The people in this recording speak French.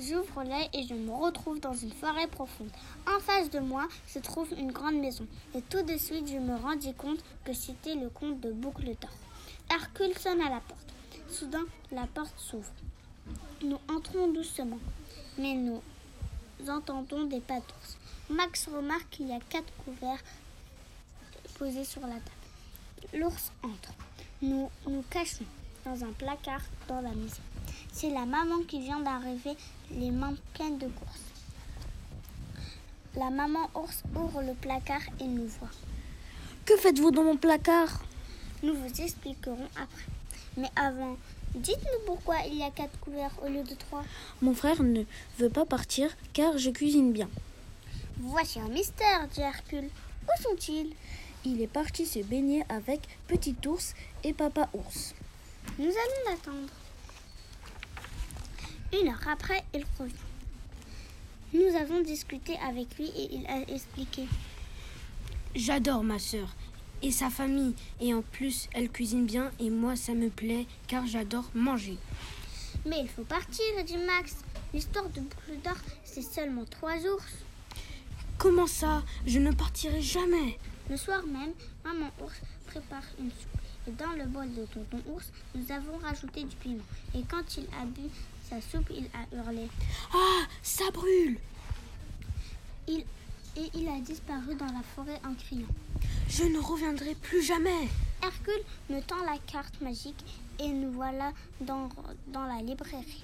J'ouvre l'œil et je me retrouve dans une forêt profonde. En face de moi se trouve une grande maison. Et tout de suite, je me rendis compte que c'était le comte de Boucle d'Or. Hercule sonne à la porte. Soudain, la porte s'ouvre. Nous entrons doucement, mais nous entendons des pas d'ours. Max remarque qu'il y a quatre couverts posés sur la table. L'ours entre. Nous nous cachons dans un placard dans la maison. C'est la maman qui vient d'arriver, les mains pleines de courses. La maman ours ouvre le placard et nous voit. Que faites-vous dans mon placard? Nous vous expliquerons après. Mais avant, dites-nous pourquoi il y a quatre couverts au lieu de trois. Mon frère ne veut pas partir car je cuisine bien. Voici un mystère, dit Hercule. Où sont-ils? Il est parti se baigner avec Petit ours et Papa ours. Nous allons l'attendre. Une heure après, il revient. Nous avons discuté avec lui et il a expliqué. J'adore ma sœur et sa famille et en plus elle cuisine bien et moi ça me plaît car j'adore manger. Mais il faut partir, dit Max. L'histoire de Boucle d'Or, c'est seulement trois ours. Comment ça? Je ne partirai jamais. Le soir même, maman ours prépare une soupe. Et dans le bol de tonton ours, nous avons rajouté du piment. Et quand il a bu sa soupe, il a hurlé. Ah, ça brûle Il, et il a disparu dans la forêt en criant. Je ne reviendrai plus jamais. Hercule me tend la carte magique et nous voilà dans, dans la librairie.